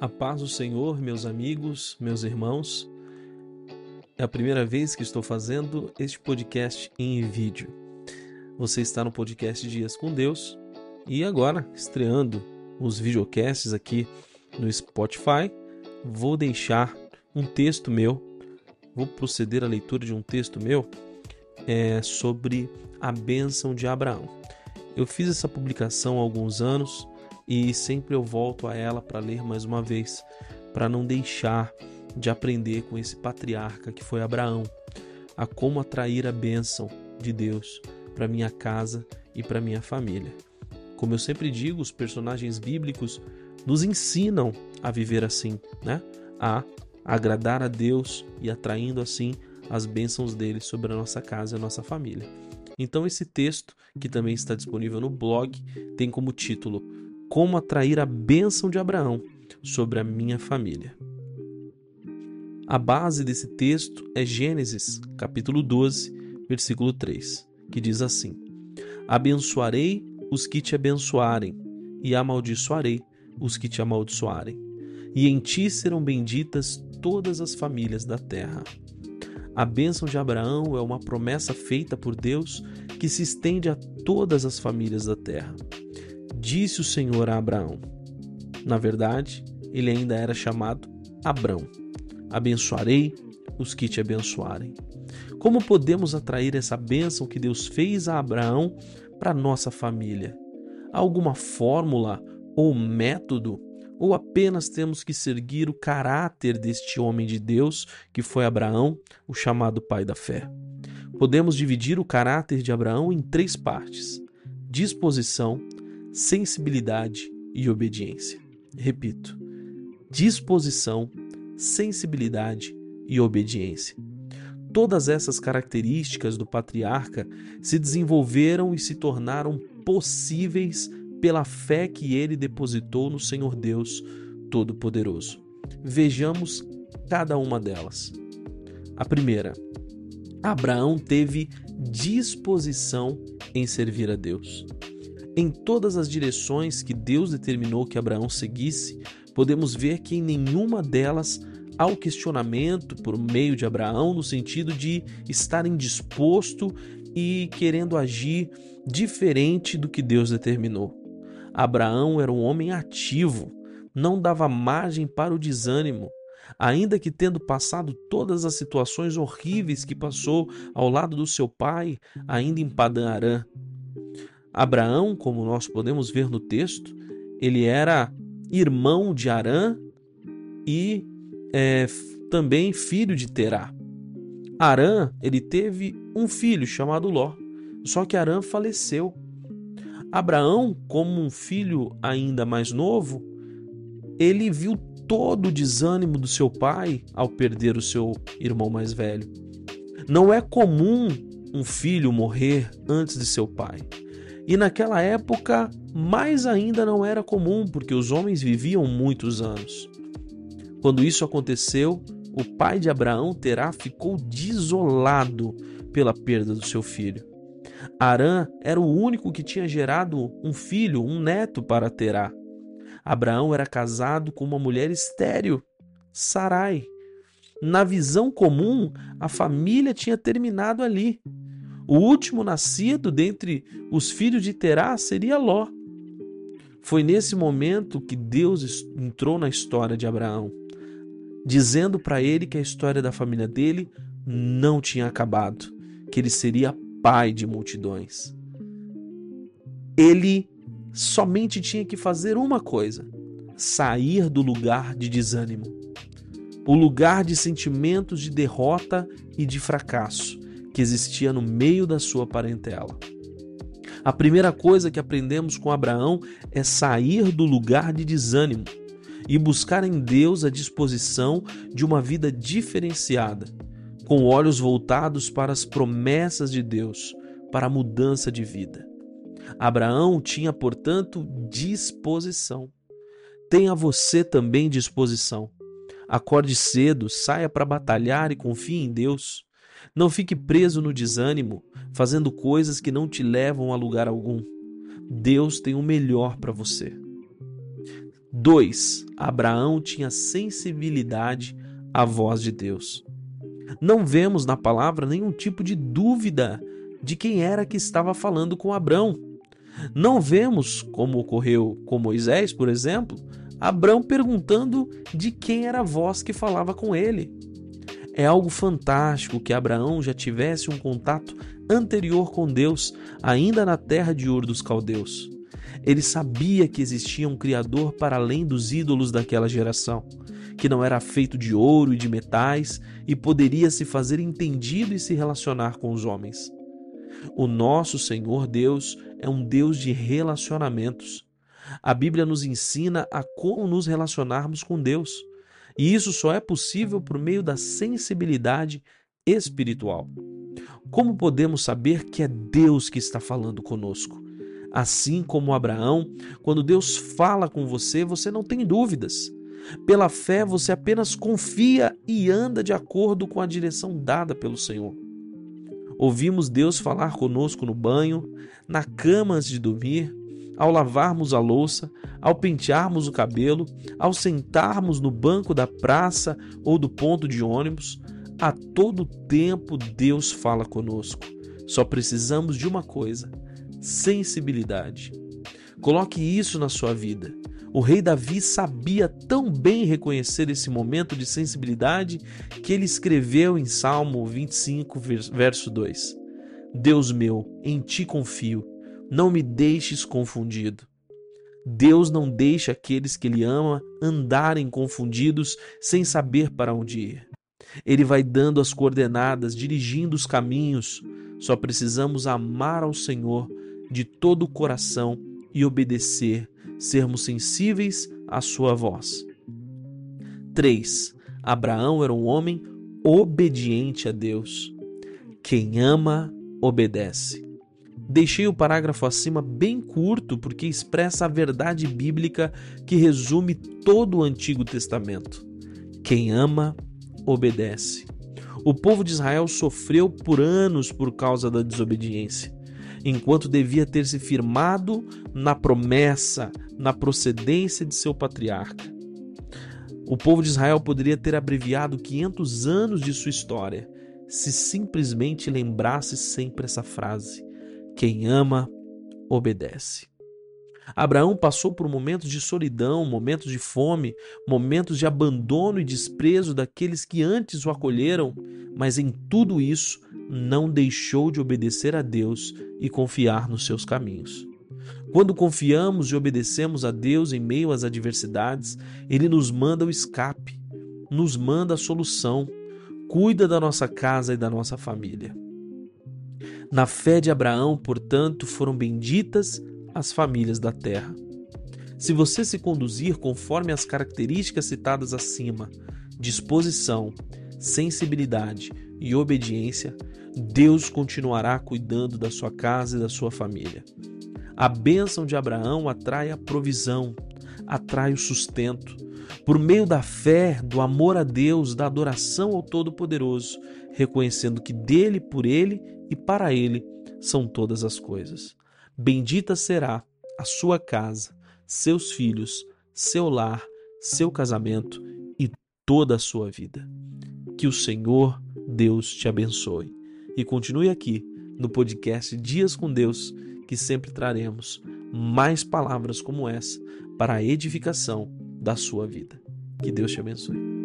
A paz do Senhor, meus amigos, meus irmãos. É a primeira vez que estou fazendo este podcast em vídeo. Você está no podcast Dias com Deus e agora estreando os videocasts aqui no Spotify. Vou deixar um texto meu, vou proceder à leitura de um texto meu é, sobre a bênção de Abraão. Eu fiz essa publicação há alguns anos e sempre eu volto a ela para ler mais uma vez, para não deixar de aprender com esse patriarca que foi Abraão, a como atrair a bênção de Deus para minha casa e para minha família. Como eu sempre digo, os personagens bíblicos nos ensinam a viver assim, né? A agradar a Deus e atraindo assim as bênçãos dele sobre a nossa casa e a nossa família. Então esse texto, que também está disponível no blog, tem como título como atrair a bênção de Abraão sobre a minha família. A base desse texto é Gênesis, capítulo 12, versículo 3, que diz assim: Abençoarei os que te abençoarem, e amaldiçoarei os que te amaldiçoarem. E em ti serão benditas todas as famílias da terra. A bênção de Abraão é uma promessa feita por Deus que se estende a todas as famílias da terra. Disse o Senhor a Abraão. Na verdade, ele ainda era chamado Abrão. Abençoarei os que te abençoarem. Como podemos atrair essa bênção que Deus fez a Abraão para nossa família? Há alguma fórmula ou método? Ou apenas temos que seguir o caráter deste homem de Deus que foi Abraão, o chamado pai da fé? Podemos dividir o caráter de Abraão em três partes: disposição, sensibilidade e obediência. Repito: disposição, sensibilidade e obediência. Todas essas características do patriarca se desenvolveram e se tornaram possíveis pela fé que ele depositou no Senhor Deus Todo-Poderoso. Vejamos cada uma delas. A primeira, Abraão teve disposição em servir a Deus. Em todas as direções que Deus determinou que Abraão seguisse, podemos ver que em nenhuma delas há o questionamento por meio de Abraão no sentido de estar indisposto e querendo agir diferente do que Deus determinou. Abraão era um homem ativo, não dava margem para o desânimo, ainda que tendo passado todas as situações horríveis que passou ao lado do seu pai, ainda em Padã Arã. Abraão, como nós podemos ver no texto, ele era irmão de Arã e é, também filho de Terá. Arã, ele teve um filho chamado Ló, só que Arã faleceu. Abraão, como um filho ainda mais novo, ele viu todo o desânimo do seu pai ao perder o seu irmão mais velho. Não é comum um filho morrer antes de seu pai. E naquela época, mais ainda não era comum, porque os homens viviam muitos anos. Quando isso aconteceu, o pai de Abraão, Terá, ficou desolado pela perda do seu filho. Arã era o único que tinha gerado um filho, um neto para Terá. Abraão era casado com uma mulher estéril, Sarai. Na visão comum, a família tinha terminado ali. O último nascido dentre os filhos de Terá seria Ló. Foi nesse momento que Deus entrou na história de Abraão, dizendo para ele que a história da família dele não tinha acabado, que ele seria pai de multidões. Ele somente tinha que fazer uma coisa: sair do lugar de desânimo, o lugar de sentimentos de derrota e de fracasso que existia no meio da sua parentela. A primeira coisa que aprendemos com Abraão é sair do lugar de desânimo e buscar em Deus a disposição de uma vida diferenciada, com olhos voltados para as promessas de Deus, para a mudança de vida. Abraão tinha, portanto, disposição. Tenha você também disposição. Acorde cedo, saia para batalhar e confie em Deus. Não fique preso no desânimo, fazendo coisas que não te levam a lugar algum. Deus tem o melhor para você. 2. Abraão tinha sensibilidade à voz de Deus. Não vemos na palavra nenhum tipo de dúvida de quem era que estava falando com Abraão. Não vemos, como ocorreu com Moisés, por exemplo, Abraão perguntando de quem era a voz que falava com ele. É algo fantástico que Abraão já tivesse um contato anterior com Deus, ainda na terra de Ur dos Caldeus. Ele sabia que existia um Criador para além dos ídolos daquela geração, que não era feito de ouro e de metais e poderia se fazer entendido e se relacionar com os homens. O nosso Senhor Deus é um Deus de relacionamentos. A Bíblia nos ensina a como nos relacionarmos com Deus. E isso só é possível por meio da sensibilidade espiritual. Como podemos saber que é Deus que está falando conosco? Assim como Abraão, quando Deus fala com você, você não tem dúvidas. Pela fé, você apenas confia e anda de acordo com a direção dada pelo Senhor. Ouvimos Deus falar conosco no banho, na cama antes de dormir, ao lavarmos a louça, ao pentearmos o cabelo, ao sentarmos no banco da praça ou do ponto de ônibus. A todo tempo Deus fala conosco. Só precisamos de uma coisa: sensibilidade. Coloque isso na sua vida. O rei Davi sabia tão bem reconhecer esse momento de sensibilidade que ele escreveu em Salmo 25, verso 2: Deus meu, em ti confio, não me deixes confundido. Deus não deixa aqueles que Ele ama andarem confundidos sem saber para onde ir. Ele vai dando as coordenadas, dirigindo os caminhos. Só precisamos amar ao Senhor de todo o coração e obedecer, sermos sensíveis à sua voz. 3. Abraão era um homem obediente a Deus. Quem ama, obedece. Deixei o parágrafo acima bem curto porque expressa a verdade bíblica que resume todo o Antigo Testamento. Quem ama, obedece. O povo de Israel sofreu por anos por causa da desobediência enquanto devia ter se firmado na promessa, na procedência de seu patriarca. O povo de Israel poderia ter abreviado 500 anos de sua história se simplesmente lembrasse sempre essa frase: Quem ama, obedece. Abraão passou por momentos de solidão, momentos de fome, momentos de abandono e desprezo daqueles que antes o acolheram, mas em tudo isso não deixou de obedecer a Deus e confiar nos seus caminhos. Quando confiamos e obedecemos a Deus em meio às adversidades, Ele nos manda o escape, nos manda a solução, cuida da nossa casa e da nossa família. Na fé de Abraão, portanto, foram benditas as famílias da terra. Se você se conduzir conforme as características citadas acima, disposição, sensibilidade e obediência, Deus continuará cuidando da sua casa e da sua família. A bênção de Abraão atrai a provisão, atrai o sustento. Por meio da fé, do amor a Deus, da adoração ao Todo-Poderoso, reconhecendo que dele, por ele e para ele são todas as coisas. Bendita será a sua casa, seus filhos, seu lar, seu casamento e toda a sua vida. Que o Senhor Deus te abençoe. E continue aqui no podcast Dias com Deus, que sempre traremos mais palavras como essa para a edificação da sua vida. Que Deus te abençoe.